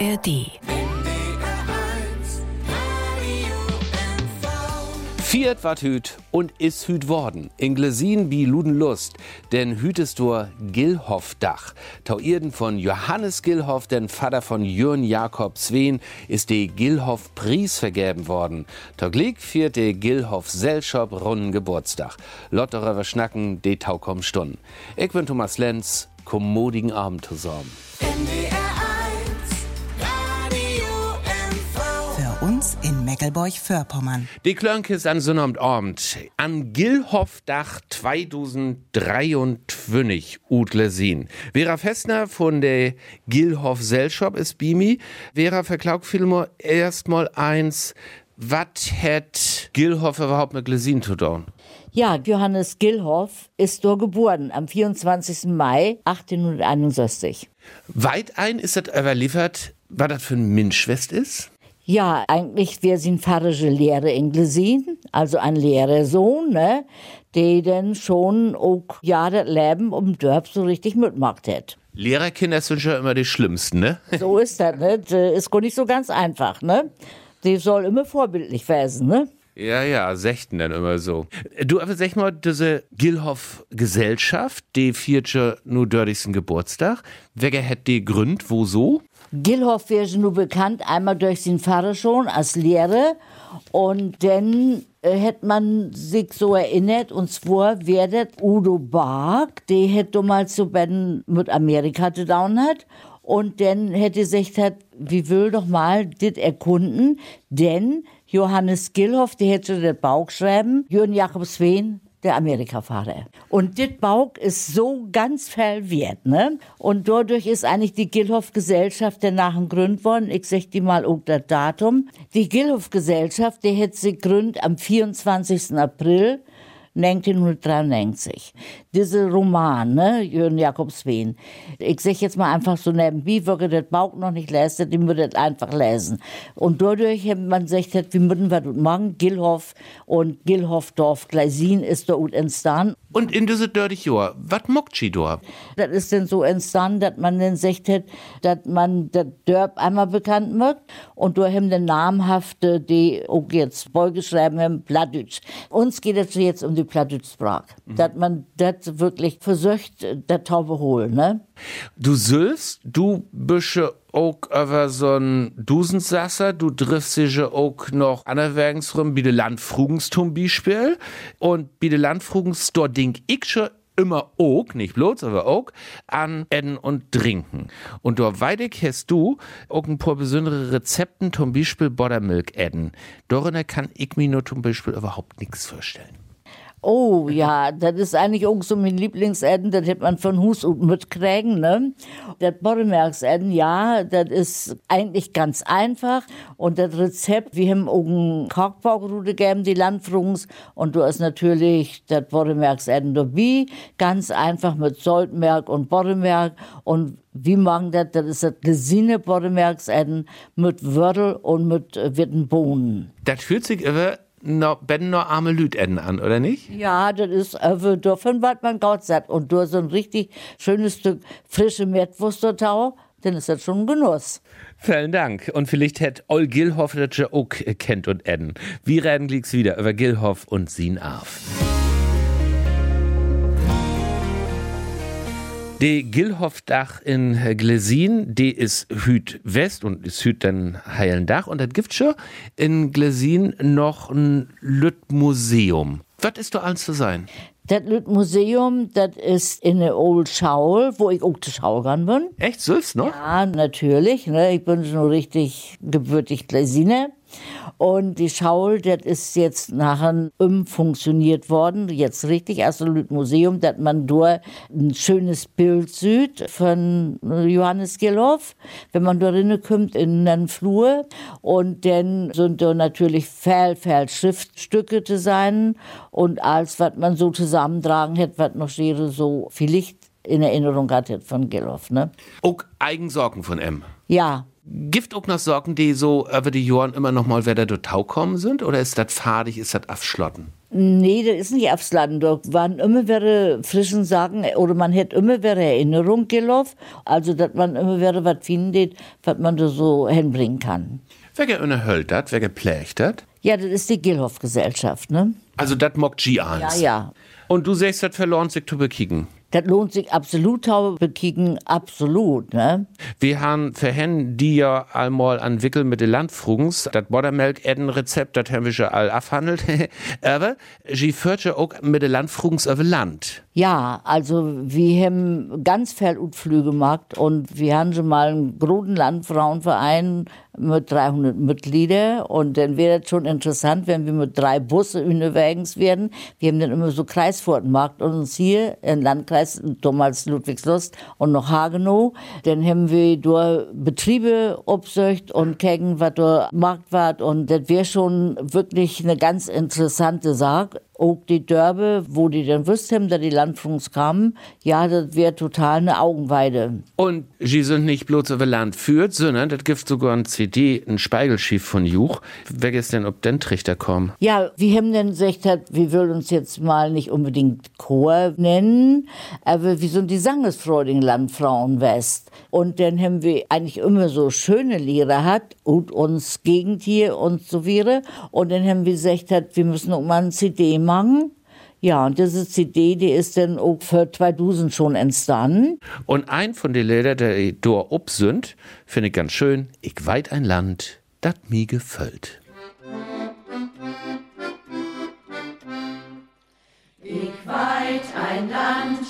ARD. Fiat wat hüt und is hüt worden. In Glesin bi Ludenlust, denn hütest du Gilhoff-Dach. Tauirden von Johannes Gilhoff, den Vater von Jürgen Jakob Sveen, ist die Gilhoff-Preis vergeben worden. Taglik fiert die Gilhoff-Selschop runden Geburtstag. Lotterer schnacken, de Taukom Stunden. Ich bin Thomas Lenz, kommodigen Abend zusammen. Uns in Meckelburg-Vorpommern. Die Klönke ist an Sonnabend Abend. An Gilhoffdach 2023 Utlesin. Vera Festner von der Gilhoff Selshop ist Bimi. Vera verklagt vielmehr erstmal eins. Was hat Gilhoff überhaupt mit Glesin zu tun? Ja, Johannes Gilhoff ist dort geboren am 24. Mai 1861. Weit ein ist das überliefert, was das für ein Minschwest ist? Ja, eigentlich sie ein pfarrische Lehrer in Glesin, also ein Lehrersohn, ne, der dann schon auch ja das Leben um Dörp so richtig mitmacht hat. Lehrerkinder sind schon immer die schlimmsten, ne? So ist das, ne? Das ist gar nicht so ganz einfach, ne? Die soll immer vorbildlich werden, ne? Ja, ja, sechten dann immer so. Du, aber sag mal, diese Gilhoff-Gesellschaft, die vierte nur dördigsten Geburtstag, wer hat die Grund, wo so? Gilhoff wäre nur bekannt, einmal durch seinen Vater schon als Lehrer. Und dann äh, hätte man sich so erinnert, und zwar wäre das? Udo Bark, der hätte damals so Ben mit Amerika gedown hat. Und dann hätte sich hat, wie will doch mal dit erkunden, denn Johannes Gilhoff, der hätte das Bauch schreiben, Jürgen Jakob Sveen, der Amerikafahrer. Und dit Bauch ist so ganz viel wert, ne? Und dadurch ist eigentlich die Gilhoff-Gesellschaft danach gegründet worden. Ich sag die mal auch das Datum. Die Gilhoff-Gesellschaft, die hat sie gegründet am 24. April 1993. Diese Roman, ne, Jürgen Jakobswien. Ich sag jetzt mal einfach so nebenbei, würde das Bauch noch nicht lesen, die würde das einfach lesen. Und dadurch hat man gesagt, wie müssen wir das machen? Gilhoff und Gilhoffdorf Gleisin ist da gut entstanden. Und in diese dördig Jahr, was mockt sie da? Das ist dann so entstanden, dass man dann sagt hat, dass man das Dörp einmal bekannt macht und durch haben den namhafte, die auch jetzt beigeschrieben haben, Plattdeutsch. Uns geht es jetzt um die Plattdeutsch-Sprache. Mhm. Dass man das wirklich versucht, der Taube holen, ne? Du sülfst, du bist auch über so ein Dusensasser, du triffst dich auch noch anerwergens rum, wie de Landfrugens zum Beispiel. Und wie de Landfrugens, dort denk ich schon immer auch, nicht bloß, aber auch, an Essen und Trinken. Und dort weidig hast du auch ein paar besondere Rezepten, zum Beispiel Buttermilk Essen. Darin kann ich mir nur zum Beispiel überhaupt nichts vorstellen. Oh ja, das ist eigentlich auch so mein Lieblingsessen, das hätte man von Hus und mitkriegen, ne? Das Bordemerksessen, ja, das ist eigentlich ganz einfach und das Rezept, wir haben auch einen Kochbaugrute gegeben, die Landfrugens und du hast natürlich das Bordemerksessen dabei, ganz einfach mit Salzmerk und Bordemerk und wie machen das? Das ist das Lesine Bordemerksessen mit Wörtel und mit äh, Bohnen. Das fühlt sich aber no, ben nur arme Lüt an, oder nicht? Ja, das ist äh, davon, was man Gott sagt. Und du so ein richtig schönes Stück frische Mettwurst-Tau, dann ist das schon ein Genuss. Vielen Dank. Und vielleicht hätte Ol Gilhoff das ja auch kennt und Edden. Wir reden gleich wieder über Gilhoff und Sin Arf. Die Gilhoffdach in Glesin, die ist Hüt West und ist Hüt dann Heilendach. Und das gibt schon in Glesin noch ein Lütt-Museum. Was ist da alles zu sein? Das Lütt-Museum, das ist in der Old Schaul, wo ich auch zu Schaulern bin. Echt, selbst noch? Ja, natürlich. Ne? Ich bin schon richtig gebürtig Glesiner. Und die Schaul, das ist jetzt nachher umfunktioniert worden, jetzt richtig, also Museum, dass man dort ein schönes Bild sieht von Johannes Gilhoff, wenn man da kommt in den Flur. Und dann sind da natürlich viel, viel Schriftstücke zu sein und alles, was man so zusammentragen hat, was noch so vielleicht in Erinnerung hat von Gilhoff. Ne? Auch Eigensorgen von M. Ja, Gibt auch noch Sorgen, die so über die Jahren immer noch mal wieder durch Tau kommen sind? Oder ist das fadig, ist das abschlotten? Nee, das ist nicht Land. Da waren immer wieder frischen Sachen, oder man hätte immer wieder Erinnerung gelaufen. Also, dass man immer wieder was findet, was man da so hinbringen kann. Wer unterhält das? Wer geprägt hat? Ja, das ist die Gilhoff-Gesellschaft, ne? Also, das mockt G1. Ja, ja. Und du sagst, das verloren sich zu bekicken. Das lohnt sich absolut, Taube bekicken, absolut, ne? Wir haben für Hen, die ja einmal entwickelt mit den Landfrugens, das Buttermilk Edden Rezept, das haben wir schon all abhandelt. Aber sie führt ja auch mit den Landfrugens über Land. Ja, also wir haben ganz viel Utflüge gemacht und wir haben schon mal einen großen Landfrauenverein mit 300 Mitgliedern und dann wäre das schon interessant, wenn wir mit drei Busse unterwegs werden. Wir haben dann immer so Kreisfahrten gemacht und uns hier im Landkreis, damals Ludwigslust und noch Hagenow, dann haben wir durch Betriebe obsöcht und gucken, was da Markt war und das wäre schon wirklich eine ganz interessante Sache auch die Dörbe, wo die dann wüssten, dass die Landfunks kamen, ja, das wäre total eine Augenweide. Und sie sind nicht bloß über Land führt, sondern das gibt sogar ein CD, ein Speigelschiff von Juch. Wer ist denn, ob denn Trichter kommen? Ja, wir haben dann gesagt, wir wollen uns jetzt mal nicht unbedingt Chor nennen, aber wir sind die sangesfreudigen Landfrauen West. Und dann haben wir eigentlich immer so schöne Lehrer hat und uns Gegend hier und so weiter. Und dann haben wir gesagt, wir müssen auch mal ein CD machen. Ja, und diese CD, die ist dann auch für 2000 schon entstanden. Und ein von den Liedern, der dort ob sind, finde ich ganz schön. Ich weit ein Land, das mir gefällt. Ich weit ein Land,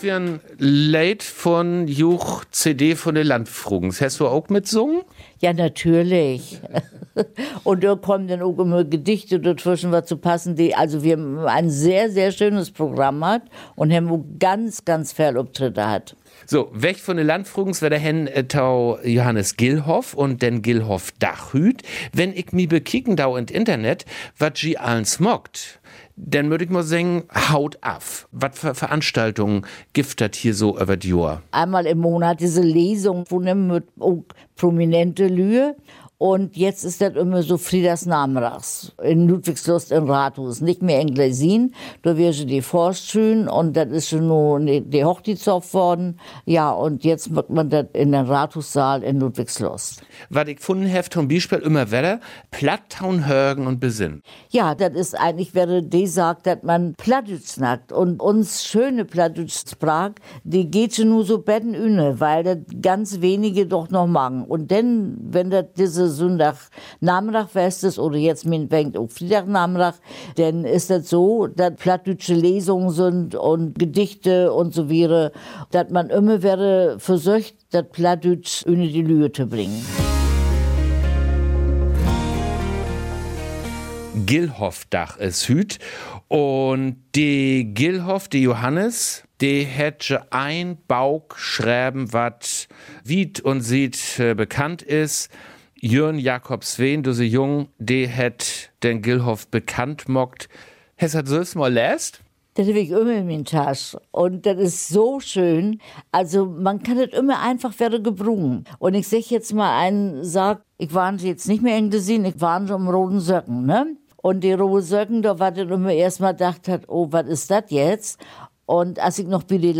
Das wäre ein Lied von Juch CD von den Landfrugens. Hast du auch mitsungen? Ja, natürlich. Und da kommen dann auch immer Gedichte dazwischen, was zu passen. Die, also wir haben ein sehr, sehr schönes Programm hat und haben auch ganz, ganz viel Auftritte hat. So, weg von den Landfrugens wäre der Hen äh, Tau Johannes Gilhoff und den Gilhoff Dachhüt. Wenn ich mi bekicken dau ins Internet, wat sie allen smockt, dann würde ich mal sagen, haut af. Was für Veranstaltungen giftet hier so über die Jahr? Einmal im Monat diese Lesung von mit auch prominente Lühe. Und jetzt ist das immer so Frieders Namrachs in Ludwigslust im Rathaus. Nicht mehr in Gleisin, da wäre schon die Forstschön und das ist schon nur die Hochzeitszopf worden. Ja, und jetzt macht man das in den Rathaussaal in Ludwigslust. Was ich gefunden habe, zum Beispiel immer wieder, Platttown hören und besinnen. Ja, das ist eigentlich, wäre die sagt, dass man Plattdeutsch snackt. Und uns schöne Plattdeutsch-Sprach, die geht schon nur so betten üne, weil das ganz wenige doch noch machen. Und dann, wenn das diese Sonntag Namrach-Fest ist, oder jetzt meinetwegen auch Freitag Namrach, dann ist das so, dass plattdeutsche Lesungen sind und Gedichte und so weiter, dass man immer wäre versucht, das Plattdeutsch in die Lüge zu bringen. Gilhoff-Dach ist hüt. Und die Gilhoff, die Johannes, die hätte ein Bauk schreiben, was wied und sieht äh, bekannt ist. Jörn Jakob Sven, du sie jung, die hätt den Gilhoff bekannt mockt. Hast du das mal lässt? Das habe ich immer in meiner Tasche. Und das ist so schön. Also man kann das immer einfach werden gebrungen. Und ich sag jetzt mal einen, sag, ich war jetzt nicht mehr in gesehen, ich war schon im roten Söcken, ne? Und die roten Söcken, da war dann immer erstmal gedacht hat, oh, was ist das jetzt? Und als ich noch bei den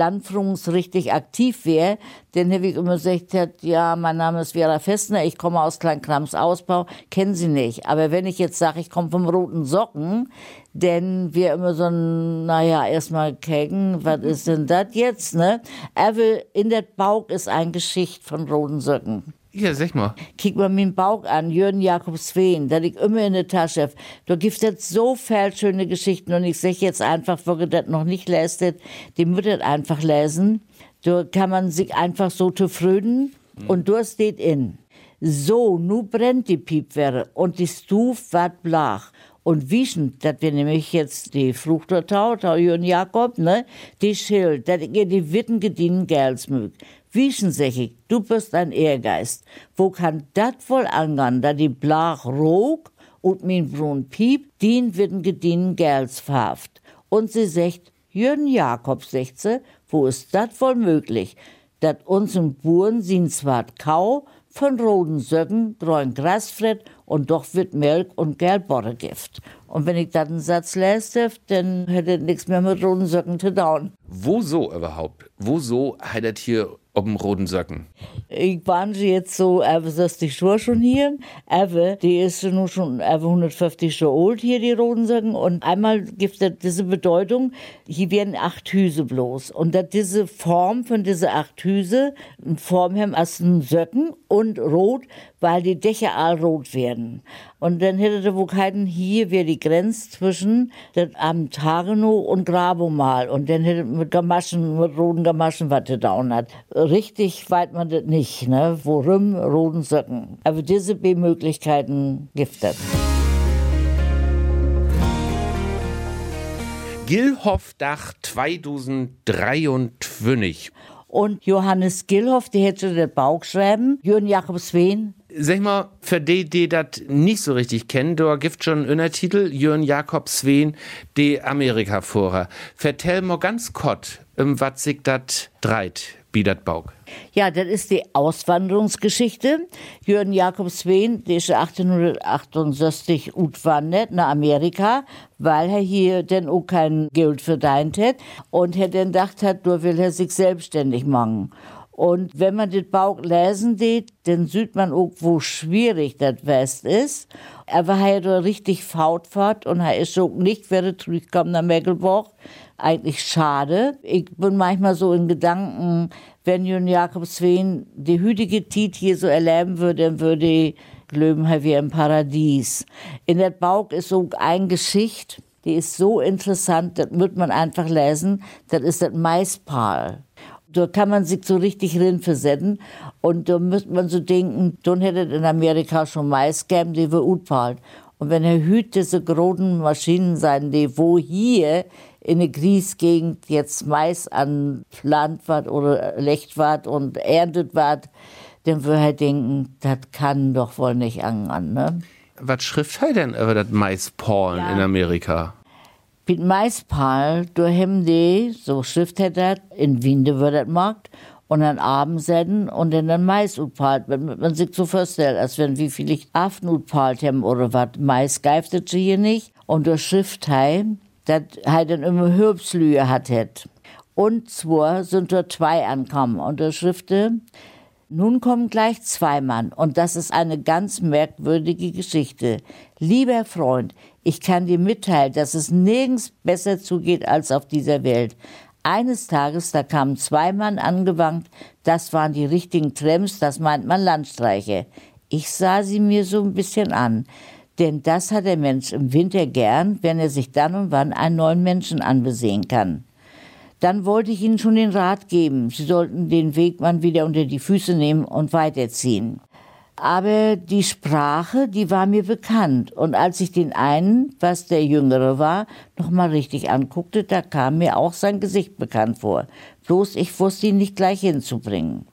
richtig aktiv wäre, dann habe ich immer gesagt, ja, mein Name ist Vera Festner, ich komme aus Kleinkrams Ausbau, kennen Sie nicht. Aber wenn ich jetzt sage, ich komme vom Roten Socken, denn wir immer so ein, naja, erstmal kecken, was ist denn das jetzt, ne? Aber in der Bauch ist ein Geschicht von Roten Socken. Ja, sag mal. Kick mal meinen Bauch an, Jürgen Jakob Sveen, da liegt immer in der Tasche. Da gibt es so viel schöne Geschichten und ich sag jetzt einfach, wo ihr das noch nicht lästet, die ihr einfach lesen. Da kann man sich einfach so zufrieden mhm. und da steht in. So, nu brennt die Piepwehre und die Stuf wird blach. Und wischen, das wir nämlich jetzt die Fruchtertau, Tau Jürgen Jakob, ne, die Schild, dass ihr die Witten gedienen Gels mögt. Wieschensechig, du bist ein Ehrgeist. Wo kann dat wohl angehen, da die Blach rog und min Brun piep, dien werden gedienen Gerls verhaft. Und sie sagt, Jürgen Jakob, sie, wo ist dat wohl möglich? Dat unseren Buren sin zwar kau, von roten Söcken, dreuen Grasfred und doch wird Milch und Gelborre Gift. Und wenn ich dann einen Satz lese, dann hätte nichts mehr mit roten Söcken zu tun. Wo so überhaupt? Wo so hat er hier dem roten Söcken? Ich war jetzt so, aber das die Schuhe schon hier, aber die ist nun schon aber 150 Jahre alt hier, die roten Söcken. Und einmal gibt es diese Bedeutung, hier werden acht Hüse bloß. Und dass diese Form von diese acht Hüse, eine Form haben als ein Söcken und rot, weil die Dächer all rot werden. Und dann hätte der wohl keinen, hier wäre die Grenze zwischen am Tagenow und Grabomal. Und dann hätte mit Gamaschen, mit roten Gamaschen, was der down hat. Richtig weit man das nicht, ne? Worum roten Söcken. Aber diese B-Möglichkeiten giftet. Gilhoff-Dach 2023. Und Johannes Gilhoff, die hätte den Bauch schreiben. Jürgen Jakob Sveen, Sag mal, für die, die das nicht so richtig kennen, da gibt schon einen Titel, Jörn Jakob Sveen, die Amerika-Vorer. Vertell mal ganz kurz, um was sich das dreit, wie das Baug. Ja, das ist die Auswanderungsgeschichte. Jürgen Jakob Sveen, der ist 1868 utwandert nach Amerika, weil er hier denn auch kein Geld verdient hat und er dann gedacht hat, da will er sich selbstständig machen. Und wenn man den Bauch lesen geht, dann sieht man auch, wo schwierig das West ist. Er hat richtig Fautfahrt und er ist auch nicht wieder zurückgekommen nach Mecklenburg. Eigentlich schade. Ich bin manchmal so in Gedanken, wenn Jürgen Jakob Sveen die hütige Tit hier so erleben würde, dann würde ich er wäre im Paradies. In der Bauch ist so eine Geschichte, die ist so interessant, das wird man einfach lesen. Das ist das Maispaal. Da kann man sich so richtig rinversetzen. Und da müsste man so denken, dann hätte in Amerika schon Mais gegeben, die wir utpalt. Und wenn er hüt diese großen Maschinen sein, die wo hier in der Griesgegend jetzt Mais an wird oder lecht wird und erntet wird, dann würde er denken, das kann doch wohl nicht angehen, ne? Was schrift er denn über das Maispollen ja. in Amerika? Mit Maispal, du hem die, so schrift hätte in Wien das Markt, und dann Abend senden und dann den Mais utpalt, wenn man sich so vorstellt, als wenn wie viel ich Affen utpalt haben oder was. Mais geiftet sie hier nicht. Und der Schrift hei, dat hei dann immer Hürbslühe hat het. Und zwar sind dort zwei ankommen und der Schrifte, nun kommen gleich zwei Mann und das ist eine ganz merkwürdige Geschichte. Lieber Freund, ich kann dir mitteilen, dass es nirgends besser zugeht als auf dieser Welt. Eines Tages, da kamen zwei Mann angewankt, das waren die richtigen Trams, das meint man Landstreiche. Ich sah sie mir so ein bisschen an, denn das hat der Mensch im Winter gern, wenn er sich dann und wann einen neuen Menschen anbesehen kann. Dann wollte ich ihnen schon den Rat geben, sie sollten den Wegmann wieder unter die Füße nehmen und weiterziehen aber die Sprache, die war mir bekannt. Und als ich den einen, was der Jüngere war, noch mal richtig anguckte, da kam mir auch sein Gesicht bekannt vor. Bloß ich wusste ihn nicht gleich hinzubringen.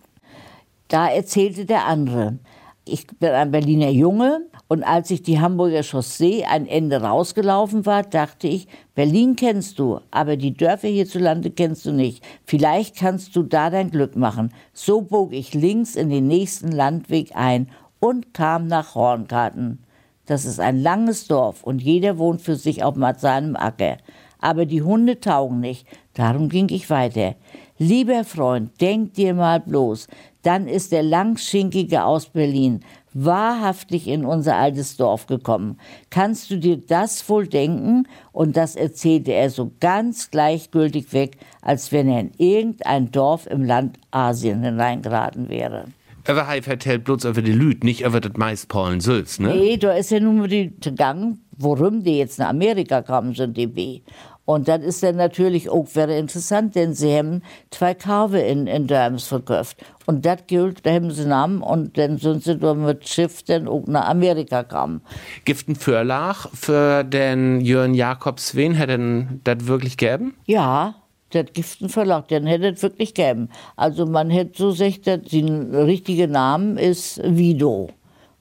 Da erzählte der andere, ich bin ein Berliner Junge und als ich die Hamburger Chaussee ein Ende rausgelaufen war, dachte ich, Berlin kennst du, aber die Dörfer hierzulande kennst du nicht. Vielleicht kannst du da dein Glück machen. So bog ich links in den nächsten Landweg ein und kam nach Horngarten. Das ist ein langes Dorf und jeder wohnt für sich auf seinem Acker. aber die Hunde taugen nicht. Darum ging ich weiter. Lieber Freund, denk dir mal bloß, dann ist der Langschinkige aus Berlin wahrhaftig in unser altes Dorf gekommen. Kannst du dir das wohl denken? Und das erzählte er so ganz gleichgültig weg, als wenn er in irgendein Dorf im Land Asien hineingeraten wäre. Aber er vertellt bloß über die Lüd, nicht über das Maispolen Sülz, ne? Nee, da ist ja nur die gegangen, warum die jetzt nach Amerika kamen, sind die B. Und das ist dann natürlich auch very interessant, denn sie haben zwei Karve in, in Dörms verkauft. Und das gilt, da haben sie Namen und dann sind sie da mit Schiff dann auch nach Amerika gekommen. Gibt ein Förlach für den Jörn Jakobs Wen, hätte das wirklich gegeben? Ja, das gibt einen Verlag, den hätte es wirklich gegeben. Also man hätte so gesagt, dass sein richtiger Name ist Vido.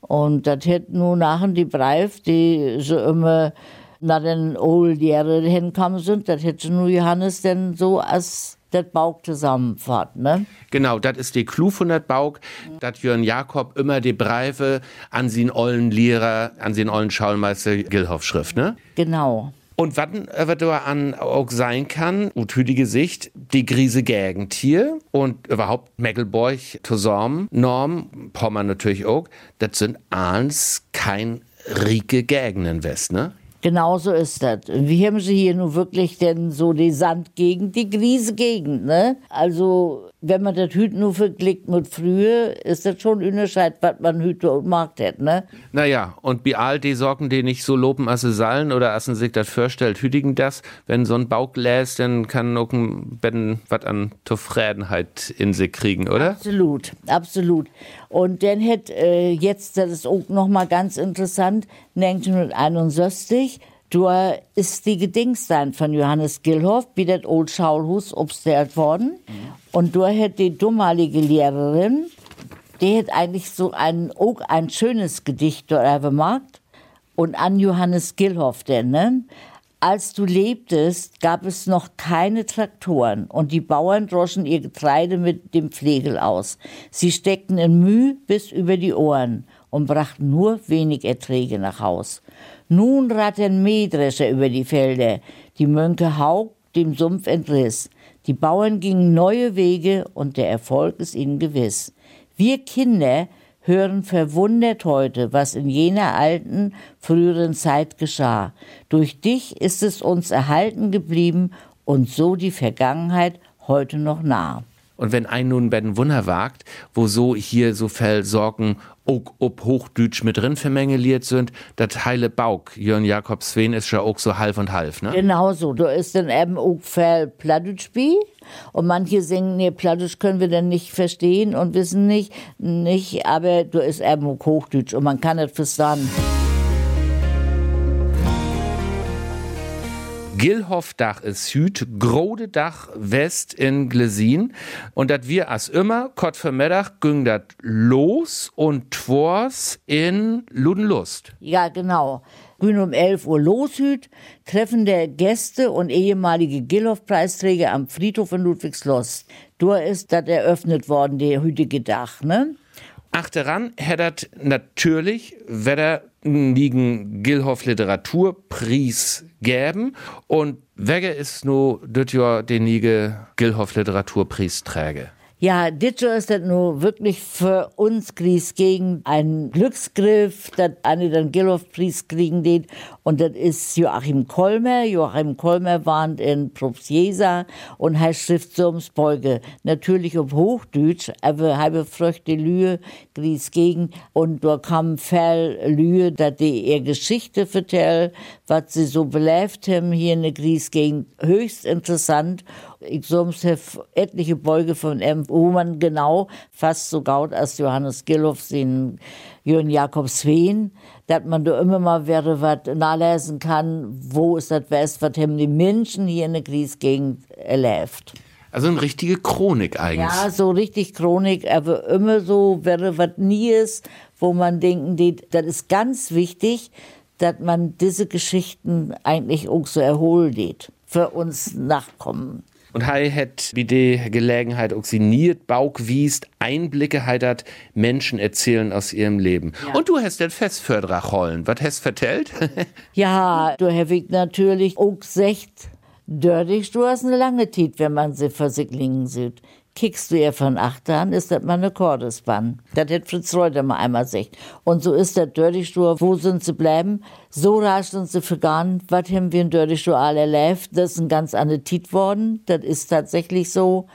Und das hätte nur nachher die Breif, die so immer nach den Old Jahren hinkommen sind, das hätte nur Johannes denn so als das Bauch zusammenfasst, ne? Genau, das ist die Clou von das mhm. dass Jörn Jakob immer die Breife an den ollen Lehrer, an den ollen Schaulmeister Gilhoff schrift, ne? Genau. Und was da an auch sein kann, utüdige Sicht, die Grise Gegend hier und überhaupt Meckelborg, Tosorm, Norm, Pommern natürlich auch, das sind alles kein rieke Gegenden West, ne? Genau so ist das. Wir haben sie hier nun wirklich denn so die Sandgegend, die Griesegegend, ne? Also, wenn man das Hüt nur vergleicht mit früher, ist das schon ein Unterschied, was man Hüte und Markt hat, ne? Naja, und bei all die Sorgen, die nicht so loben, als sie sollen oder als sie sich das vorstellt, hütigen das. Wenn so ein Bauch lässt, dann kann auch ein Betten was an Zufriedenheit in sich kriegen, oder? Absolut, absolut. Und dann hätte äh, jetzt, das ist auch nochmal ganz interessant, 1961, da ist die Gedingstan von Johannes Gilhoff, wie das Old Schaulhus obstellt worden. Mhm. Und da hätte die damalige Lehrerin, die hätte eigentlich so ein, auch ein schönes Gedicht da gemacht. Und an Johannes Gilhoff denn, ne? Als du lebtest, gab es noch keine Traktoren und die Bauern droschen ihr Getreide mit dem Pflegel aus. Sie steckten in Mühe bis über die Ohren und brachten nur wenig Erträge nach Haus. Nun rattern Mähdrescher über die Felder, die Mönke Haug dem Sumpf entriss. Die Bauern gingen neue Wege und der Erfolg ist ihnen gewiss. Wir Kinder hören verwundert heute, was in jener alten, früheren Zeit geschah. Durch dich ist es uns erhalten geblieben und so die Vergangenheit heute noch nah. Und wenn ein nun Ben Wunder wagt, wo so hier so viel Sorgen auch ob Hochdütsch mit drin vermengeliert sind, das heile Bauk, Jörn Jakob Sven ist ja auch so halb und halb, ne? Genau so, da ist dann eben auch viel Plattdeutsch und manche singen, nee, Plattdeutsch können wir dann nicht verstehen und wissen nicht, nicht, aber da ist eben auch Hochdeutsch und man kann es verstehen. Gilhofdach ist Süd, Grodedach West in Glesin. Und dat wir as immer, Kott für Mittag, ging dat los und twors in Ludenlust. Ja, genau. Gün um 11 Uhr los Hüt, Treffen der Gäste und ehemalige Gilhoff-Preisträger am Friedhof in Ludwigslust. Da ist das eröffnet worden, der hütige Dach, ne? Achteran hättert natürlich Wetter liegen Gilhoff Literaturpreis geben und wer ist nur das Jahr den Gilhoff Literaturpreisträger? Ja, Ditcho ist das nur wirklich für uns Gries gegen ein Glücksgriff, dass eine dann Gilhoff-Preis kriegen den. Und das ist Joachim Kolmer. Joachim Kolmer warnt in Propsiesa und heißt Schriftsumsbeuge. Natürlich auf Hochdeutsch, aber halbe Früchte Lühe, Gries gegen. Und da kam viel Lühe, dass die ihr Geschichte vertell, was sie so belebt haben hier in der Gries gegen. Höchst interessant. Ich sonst etliche Beuge von M, wo man genau fast so gaut als Johannes Gilloff, den Jörn Jakob Sveen, dass man da immer mal wäre, was nachlesen kann, wo ist das West, was haben die Menschen hier in der Griesgegend erlebt. Also eine richtige Chronik eigentlich. Ja, so richtig Chronik, aber immer so wäre was nie ist, wo man denken, das ist ganz wichtig, dass man diese Geschichten eigentlich auch so erholt für uns Nachkommen und Hai hat wie die Gelegenheit oxiniert, Baugwiest, Einblicke hat Menschen erzählen aus ihrem Leben. Ja. Und du hast den Festförderer rollen. Was hast vertellt? ja, du hast natürlich auch gesagt, Dördig, du hast eine lange Tit, wenn man sie sich liegen sieht. Kickst du ihr von Achtern, ist das mal eine Kordespann. Das hat Fritz Reuter mal einmal gesagt. Und so ist der Dördigstur, wo sind sie bleiben? So rasch sind sie vergangen. Was haben wir in Dördigstur alle erlebt? Das ist ein ganz anderer Tit worden. Das ist tatsächlich so.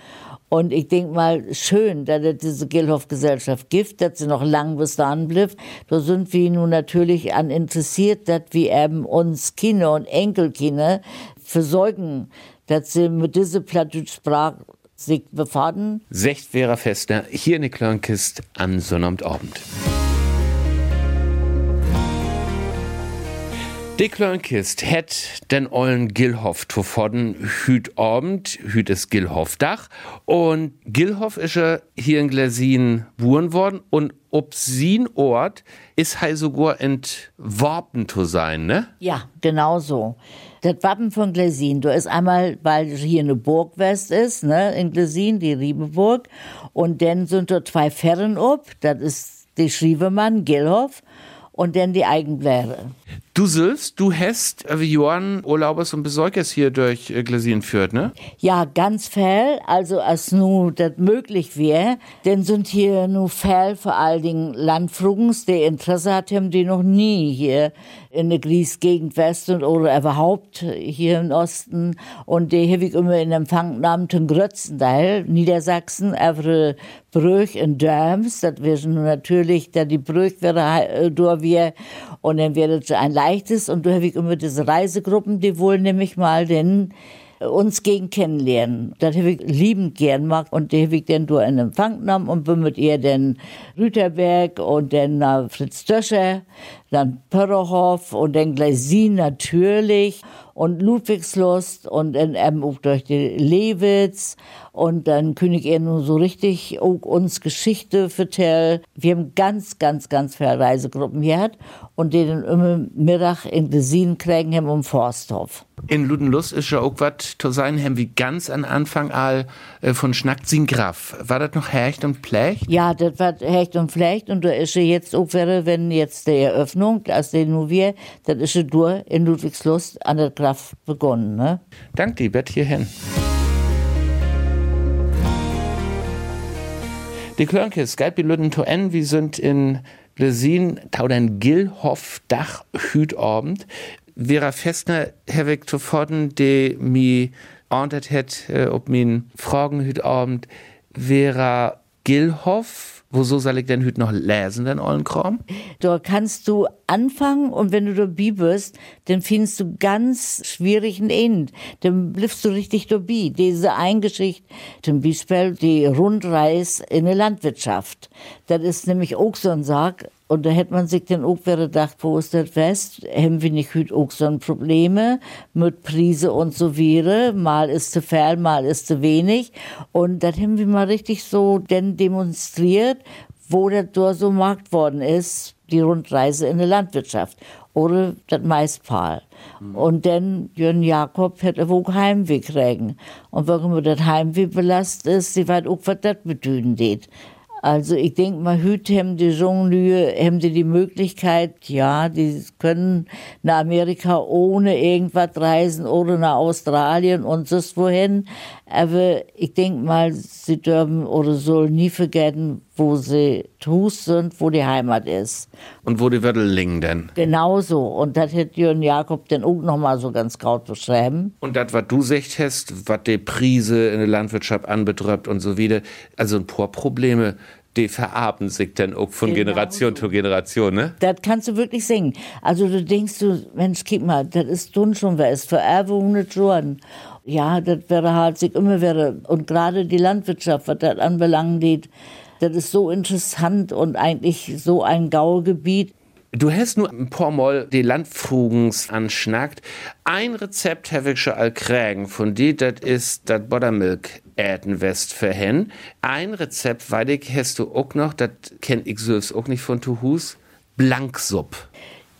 Und ich denk mal, schön, dass es diese Gilhoff-Gesellschaft gibt, dass sie noch lang bis dahin bleibt. Da sind wir nun natürlich an interessiert, dass wir eben uns Kinder und Enkelkinder versorgen, dass sie mit dieser Plattdütsch-Sprache sich befaden. Secht Vera Festner hier in der Klörnkist an Sonnabendabend. Die Klörnkist het den ollen Gilhoff zuvorden hüt Abend, hüt es Gilhoff Dach. Und Gilhoff ist ja hier in Glesin geboren worden und ob sin Ort ist halt sogar entworben zu sein, ne? Ja, genau so. Das Wappen von Glesin, da ist einmal, weil hier eine Burg West ist, ne, in Glesin, die Riebeburg. Und dann sind da zwei Ferren ob, das ist die Schrievemann, Gilhoff, und dann die Eigenbläre. Du selbst, du hast äh, wie Johann Urlaubers und Besäugers hier durch äh, Glesin führt, ne? Ja, ganz viel. Also, als nu das möglich wäre, denn sind hier nu viel vor allen Dingen Landfrugens, die Interesse hat, haben die noch nie hier in der Griesgegend West und oder überhaupt hier im Osten. Und die habe ich immer in Empfang genommen, den Grötzendal, Niedersachsen, every Brüch in Dörms. Das wäre natürlich, da die Brüch wäre äh, durch wir. Und dann wäre das ein leichtes. Und da habe ich immer diese Reisegruppen, die wollen nämlich mal den uns gegen kennenlernen. Das habe ich liebend gern gemacht und die habe ich dann durch in Empfang genommen und bin mit ihr dann Rüterberg und dann äh, Fritz Döscher, dann Pörrohoff und dann Gleisin natürlich und Ludwigslust und dann eben auch durch die Lewitz und dann König er nun so richtig auch uns Geschichte vertell. Wir haben ganz, ganz, ganz viele Reisegruppen gehabt und die dann immer Mittag in Glesin kriegen haben um Forsthof. In Ludenlust ist ja auch was zu sein, haben wir ganz am Anfang all äh, von Schnackt sin Graf. War das noch Hecht und Plecht? Ja, das war Hecht und Flecht und da ist ja jetzt auch wenn jetzt die Eröffnung, als den nur wir, das ist ja durch in Ludwigslust an der Graf begonnen, ne? Dank die Bett hierhin. Die Klörnkes, Skype Lüden to N, wir sind in Blesin, Taudern Gilhoff Dach Hütabend. Vera Festner, Herr zu fordern, die mi ordnet hat, äh, ob min Fragen Hütabend, Vera Gilhoff, wieso soll ich denn heute noch lesen, den ollen Kram? Da kannst du anfangen und wenn du dabei bist, dann findest du ganz schwierigen End. Dann bliffst du richtig dabei. Diese Eingeschichte, zum Beispiel die Rundreis in der Landwirtschaft. Das ist nämlich auch so ein Sag, und da hätte man sich dann auch wieder gedacht, wo ist das West? Haben wir nicht heute auch so ein Probleme mit Prise und so weiter? Mal ist zu viel, mal ist zu wenig. Und das haben wir mal richtig so denn demonstriert, wo das da so markt worden ist, die Rundreise in der Landwirtschaft. Oder das Maispaal. Mhm. Und dann Jörn Jakob hätte wo Heimweh kriegen. Und warum das Heimweh belastet ist, sie weiß auch, was das geht. Also ich denke mal, heute haben die Jonglüre, haben die die Möglichkeit, ja, die können nach Amerika ohne irgendwas reisen oder nach Australien und so wohin. Aber ich denke mal, sie dürfen oder sollen nie vergessen, wo sie Hus sind, wo die Heimat ist. Und wo die Wörtel liegen denn? Genauso. Und das hätte Jörn Jakob dann auch noch mal so ganz kraut beschreiben. Und das, was du sagt hast, was die Prise in der Landwirtschaft anbetrifft und so wieder, also ein paar Probleme, die vererben sich dann auch von Genau Generation zu Generation, ne? Das kannst du wirklich singen. Also du denkst du, Mensch, guck mal, das ist tun schon was, vererben nicht schon. Ja, das wäre halt sich immer wäre. Und gerade die Landwirtschaft, was das anbelangt, das ist so interessant und eigentlich so ein Gaugebiet. Du hast nur ein paar Mal die Landfrugens anschnackt. Ein Rezept habe ich schon all kriegen von dir, das ist das Buttermilk Äten West für hen. Ein Rezept, weil ich hast du auch noch, das kennt ich selbst auch nicht von Tuhus, Blanksupp.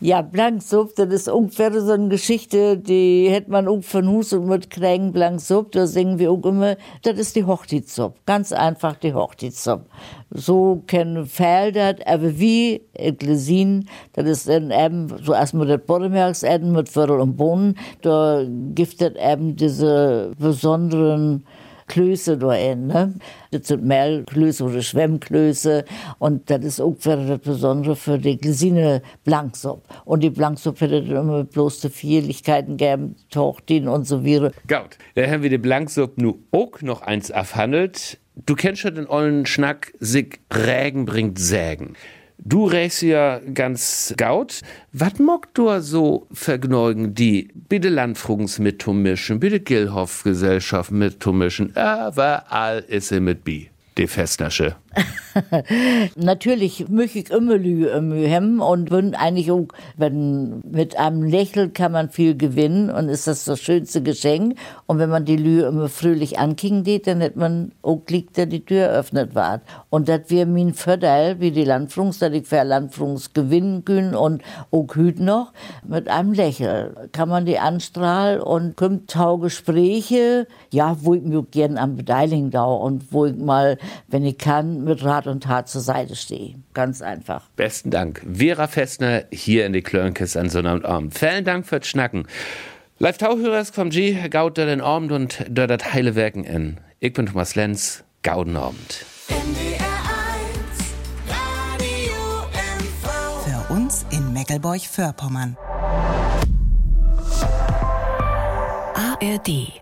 Ja, Blanksupp, das ist ungefähr so eine Geschichte, die hätte man auch von Hus und mit Krägen Blanksupp, da singen wir auch immer, das ist die Hochzeitssupp. Ganz einfach die Hochzeitssupp. So kennen Felder, aber wie Glesin, das ist dann eben so erstmal das Bodemerks mit Viertel und Bohnen, da gibt es eben diese besonderen Klöße da in. Ne? Das sind Mehlklöße oder Schwemmklöße. Und das ist auch das Besondere für die Glisine Blanksuppe. Und die Blanksuppe hätte immer bloß die Vieligkeiten gegeben, Tortin und so weiter. Gut, da haben wir die Blanksuppe nu auch noch eins erhandelt. Du kennst schon den ollen Schnack, sich Regen bringt Sägen. Du rächst ja ganz gaut. Was mockt du so vergnügen, die bitte Landfrugens mit mischen, bitte Gilhoff Gesellschaft mit mischen, überall ist sie mit bi die Festnasche. Natürlich möchte ich immer Mühe haben und bin eigentlich auch, wenn mit einem Lächeln kann man viel gewinnen und ist das das schönste Geschenk. Und wenn man die Lühe immer fröhlich ankingen geht, dann hat man auch liegt, der die Tür öffnet ward. Und das wäre mein Vorteil, wie die Landfrungs, dass ich für Landfrungs gewinnen können und auch hüt noch. Mit einem Lächeln kann man die anstrahlen und kommt tau Gespräche, ja, wo ich mir gern am Beteiligen da und wo ich mal wenn ich kann, mit Rat und Tat zur Seite stehe. Ganz einfach. Besten Dank. Vera Festner hier in die Klörnkes an Sonnabend. Vielen Dank fürs Schnacken. Live Tauhörers vom G, gaut da den Abend und da das heile Werken in. Ich bin Thomas Lenz, gauden Abend. Für uns in Meckelburg-Vorpommern. ARD